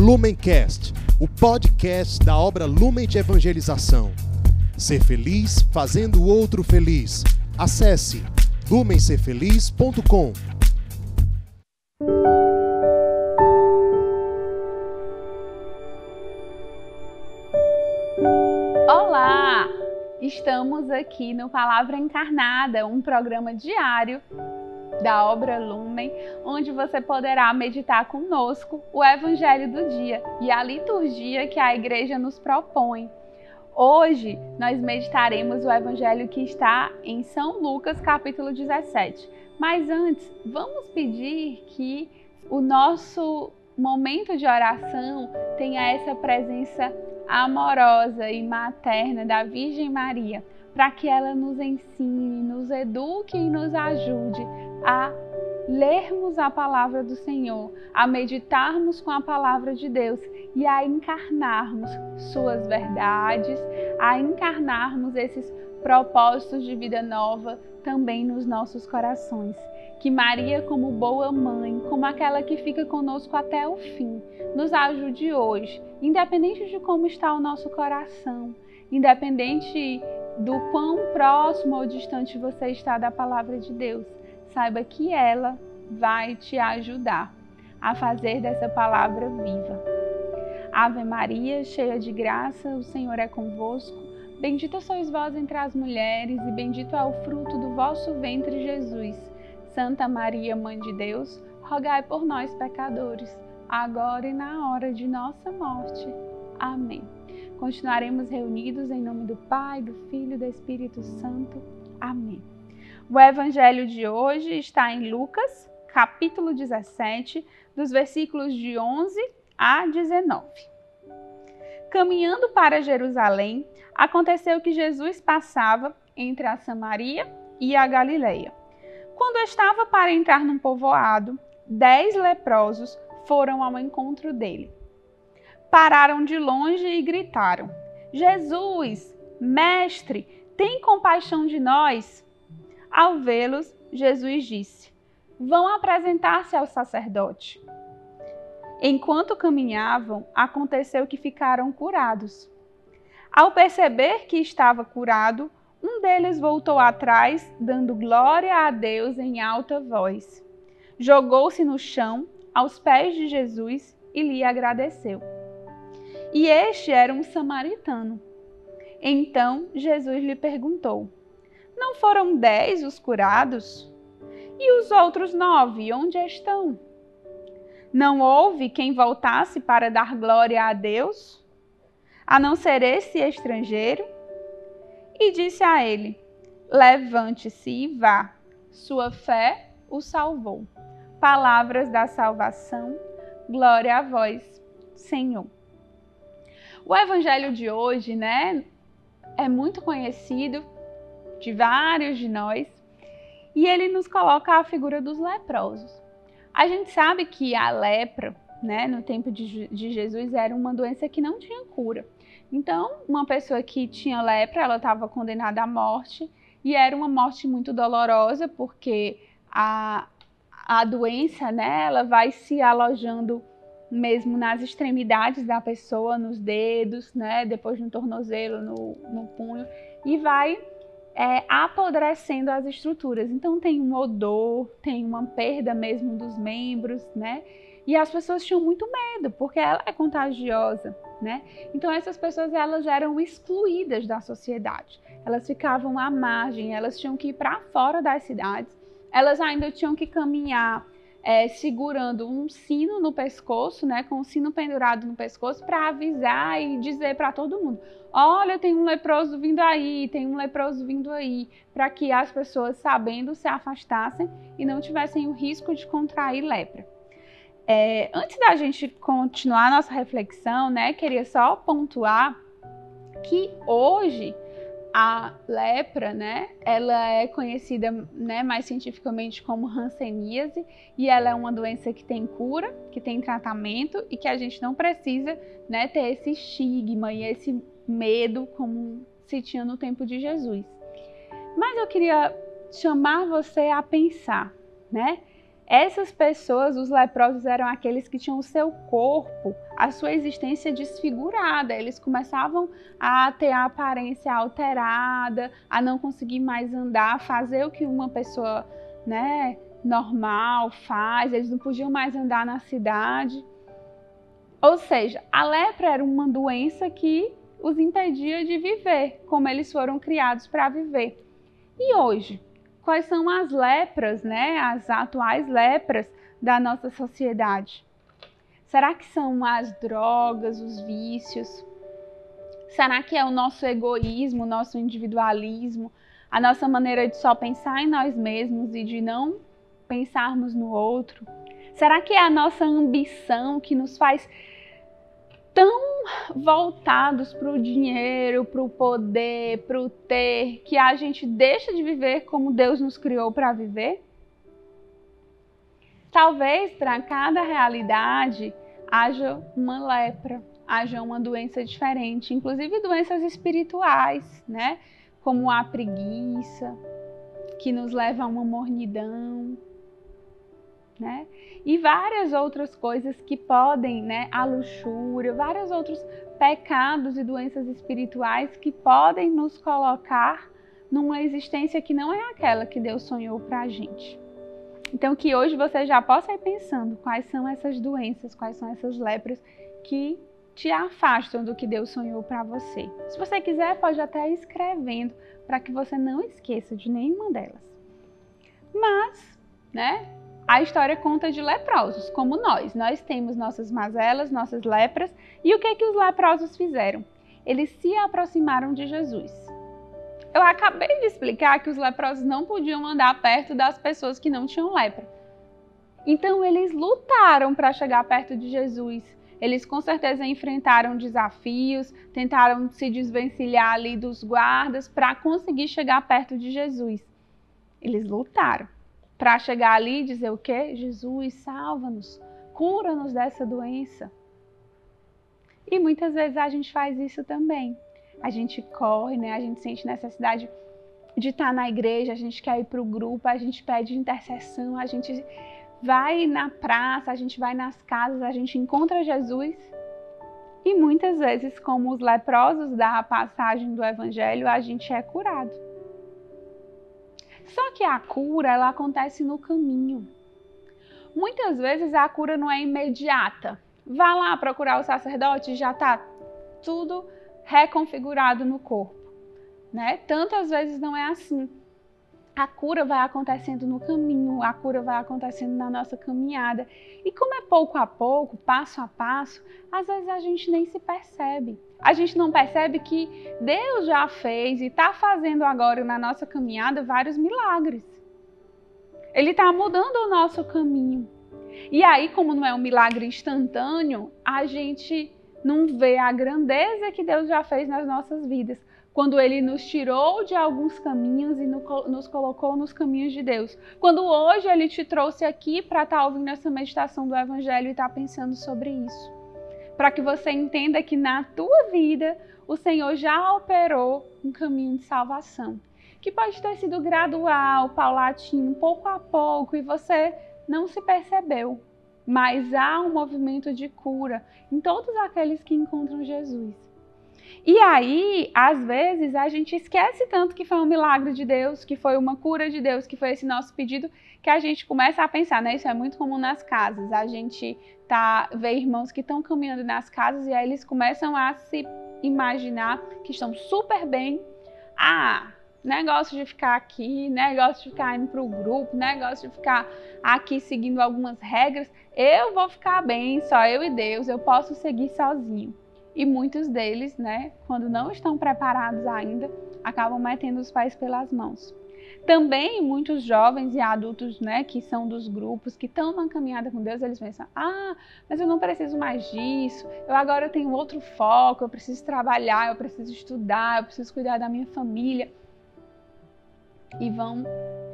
Lumencast, o podcast da obra Lumen de Evangelização. Ser feliz fazendo o outro feliz. Acesse lumencerfeliz.com. Olá! Estamos aqui no Palavra Encarnada, um programa diário da obra Lumen, onde você poderá meditar conosco o Evangelho do dia e a liturgia que a igreja nos propõe. Hoje nós meditaremos o Evangelho que está em São Lucas, capítulo 17. Mas antes, vamos pedir que o nosso momento de oração tenha essa presença amorosa e materna da Virgem Maria, para que ela nos ensine, nos eduque e nos ajude a lermos a palavra do Senhor, a meditarmos com a palavra de Deus e a encarnarmos suas verdades, a encarnarmos esses propósitos de vida nova também nos nossos corações. Que Maria, como boa mãe, como aquela que fica conosco até o fim, nos ajude hoje, independente de como está o nosso coração, independente do quão próximo ou distante você está da palavra de Deus saiba que ela vai te ajudar a fazer dessa palavra viva. Ave Maria, cheia de graça, o Senhor é convosco. Bendita sois vós entre as mulheres, e bendito é o fruto do vosso ventre, Jesus. Santa Maria, Mãe de Deus, rogai por nós, pecadores, agora e na hora de nossa morte. Amém. Continuaremos reunidos em nome do Pai, do Filho e do Espírito Santo. Amém. O evangelho de hoje está em Lucas, capítulo 17, dos versículos de 11 a 19. Caminhando para Jerusalém, aconteceu que Jesus passava entre a Samaria e a Galileia. Quando estava para entrar num povoado, dez leprosos foram ao encontro dele. Pararam de longe e gritaram: Jesus, mestre, tem compaixão de nós. Ao vê-los, Jesus disse: Vão apresentar-se ao sacerdote. Enquanto caminhavam, aconteceu que ficaram curados. Ao perceber que estava curado, um deles voltou atrás, dando glória a Deus em alta voz. Jogou-se no chão, aos pés de Jesus, e lhe agradeceu. E este era um samaritano. Então Jesus lhe perguntou: não foram dez os curados? E os outros nove, onde estão? Não houve quem voltasse para dar glória a Deus, a não ser esse estrangeiro? E disse a ele: Levante-se e vá, sua fé o salvou. Palavras da salvação, glória a vós, Senhor. O evangelho de hoje, né, é muito conhecido de vários de nós, e ele nos coloca a figura dos leprosos. A gente sabe que a lepra, né, no tempo de, de Jesus, era uma doença que não tinha cura. Então, uma pessoa que tinha lepra, ela estava condenada à morte, e era uma morte muito dolorosa, porque a, a doença, né, ela vai se alojando mesmo nas extremidades da pessoa, nos dedos, né, depois no tornozelo, no, no punho, e vai é, apodrecendo as estruturas. Então tem um odor, tem uma perda mesmo dos membros, né? E as pessoas tinham muito medo, porque ela é contagiosa, né? Então essas pessoas elas eram excluídas da sociedade. Elas ficavam à margem, elas tinham que ir para fora das cidades. Elas ainda tinham que caminhar é, segurando um sino no pescoço, né, com um sino pendurado no pescoço, para avisar e dizer para todo mundo: olha, tem um leproso vindo aí, tem um leproso vindo aí, para que as pessoas, sabendo, se afastassem e não tivessem o risco de contrair lepra. É, antes da gente continuar nossa reflexão, né, queria só pontuar que hoje a lepra, né, ela é conhecida né, mais cientificamente como hanseníase e ela é uma doença que tem cura, que tem tratamento e que a gente não precisa né, ter esse estigma e esse medo como se tinha no tempo de Jesus. Mas eu queria chamar você a pensar, né? Essas pessoas, os leprosos, eram aqueles que tinham o seu corpo, a sua existência desfigurada. Eles começavam a ter a aparência alterada, a não conseguir mais andar, fazer o que uma pessoa, né, normal faz. Eles não podiam mais andar na cidade. Ou seja, a lepra era uma doença que os impedia de viver, como eles foram criados para viver. E hoje, quais são as lepras, né, as atuais lepras da nossa sociedade? Será que são as drogas, os vícios? Será que é o nosso egoísmo, o nosso individualismo, a nossa maneira de só pensar em nós mesmos e de não pensarmos no outro? Será que é a nossa ambição que nos faz tão voltados para o dinheiro, para o poder, para o ter, que a gente deixa de viver como Deus nos criou para viver? Talvez para cada realidade haja uma lepra, haja uma doença diferente, inclusive doenças espirituais, né? Como a preguiça, que nos leva a uma mornidão, né? E várias outras coisas que podem, né, a luxúria, vários outros pecados e doenças espirituais que podem nos colocar numa existência que não é aquela que Deus sonhou para a gente. Então, que hoje você já possa ir pensando quais são essas doenças, quais são essas lepras que te afastam do que Deus sonhou para você. Se você quiser, pode até ir escrevendo para que você não esqueça de nenhuma delas. Mas, né, a história conta de leprosos, como nós. Nós temos nossas mazelas, nossas lepras. E o que, é que os leprosos fizeram? Eles se aproximaram de Jesus. Eu acabei de explicar que os leprosos não podiam andar perto das pessoas que não tinham lepra. Então eles lutaram para chegar perto de Jesus. Eles com certeza enfrentaram desafios, tentaram se desvencilhar ali dos guardas para conseguir chegar perto de Jesus. Eles lutaram para chegar ali e dizer o quê? Jesus, salva-nos, cura-nos dessa doença. E muitas vezes a gente faz isso também. A gente corre, né? A gente sente necessidade de estar na igreja, a gente quer ir para o grupo, a gente pede intercessão, a gente vai na praça, a gente vai nas casas, a gente encontra Jesus. E muitas vezes, como os leprosos da passagem do evangelho, a gente é curado. Só que a cura, ela acontece no caminho. Muitas vezes a cura não é imediata. Vá lá procurar o sacerdote já está tudo reconfigurado no corpo, né? Tantas vezes não é assim a cura vai acontecendo no caminho, a cura vai acontecendo na nossa caminhada. E como é pouco a pouco, passo a passo, às vezes a gente nem se percebe. A gente não percebe que Deus já fez e está fazendo agora na nossa caminhada vários milagres. Ele está mudando o nosso caminho. E aí, como não é um milagre instantâneo, a gente não vê a grandeza que Deus já fez nas nossas vidas quando ele nos tirou de alguns caminhos e nos colocou nos caminhos de Deus. Quando hoje ele te trouxe aqui para estar tá ouvindo essa meditação do Evangelho e estar tá pensando sobre isso. Para que você entenda que na tua vida o Senhor já operou um caminho de salvação. Que pode ter sido gradual, paulatino, pouco a pouco, e você não se percebeu. Mas há um movimento de cura em todos aqueles que encontram Jesus. E aí, às vezes, a gente esquece tanto que foi um milagre de Deus, que foi uma cura de Deus, que foi esse nosso pedido, que a gente começa a pensar, né? Isso é muito comum nas casas. A gente tá vê irmãos que estão caminhando nas casas e aí eles começam a se imaginar que estão super bem. Ah, negócio de ficar aqui, negócio de ficar indo para o grupo, negócio de ficar aqui seguindo algumas regras. Eu vou ficar bem, só eu e Deus, eu posso seguir sozinho e muitos deles, né, quando não estão preparados ainda, acabam metendo os pais pelas mãos. Também muitos jovens e adultos, né, que são dos grupos, que estão na caminhada com Deus, eles pensam: ah, mas eu não preciso mais disso, eu agora tenho outro foco, eu preciso trabalhar, eu preciso estudar, eu preciso cuidar da minha família. E vão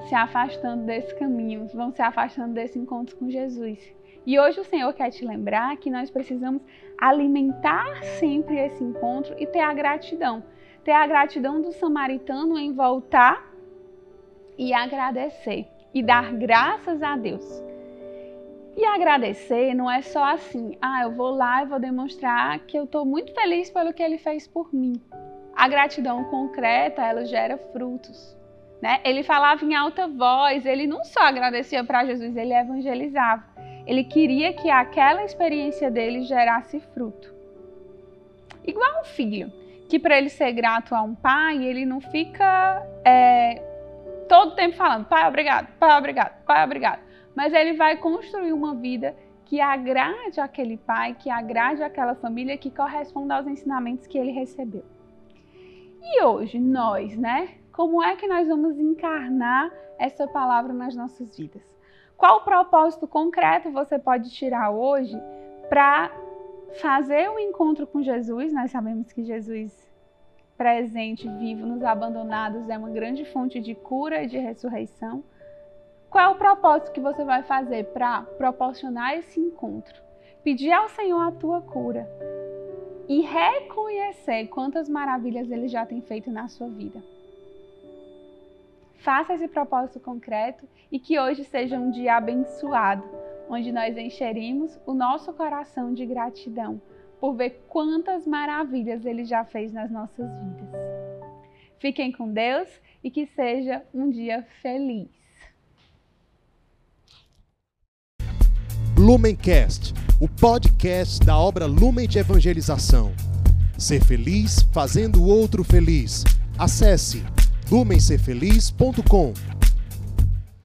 se afastando desse caminho, vão se afastando desse encontro com Jesus. E hoje o Senhor quer te lembrar que nós precisamos alimentar sempre esse encontro e ter a gratidão. Ter a gratidão do samaritano em voltar e agradecer e dar graças a Deus. E agradecer não é só assim, ah, eu vou lá e vou demonstrar que eu estou muito feliz pelo que ele fez por mim. A gratidão concreta, ela gera frutos. Né? Ele falava em alta voz, ele não só agradecia para Jesus, ele evangelizava. Ele queria que aquela experiência dele gerasse fruto. Igual um filho, que para ele ser grato a um pai, ele não fica é, todo tempo falando, pai, obrigado, pai, obrigado, pai, obrigado mas ele vai construir uma vida que agrade aquele pai, que agrade aquela família, que corresponda aos ensinamentos que ele recebeu. E hoje, nós, né? Como é que nós vamos encarnar essa palavra nas nossas vidas? Qual propósito concreto você pode tirar hoje para fazer o um encontro com Jesus? Nós sabemos que Jesus presente, vivo, nos abandonados, é uma grande fonte de cura e de ressurreição. Qual é o propósito que você vai fazer para proporcionar esse encontro? Pedir ao Senhor a tua cura e reconhecer quantas maravilhas Ele já tem feito na sua vida. Faça esse propósito concreto e que hoje seja um dia abençoado, onde nós encheremos o nosso coração de gratidão por ver quantas maravilhas Ele já fez nas nossas vidas. Fiquem com Deus e que seja um dia feliz. Lumencast, o podcast da obra Lumen de Evangelização. Ser feliz fazendo o outro feliz. Acesse lumencerfeliz.com.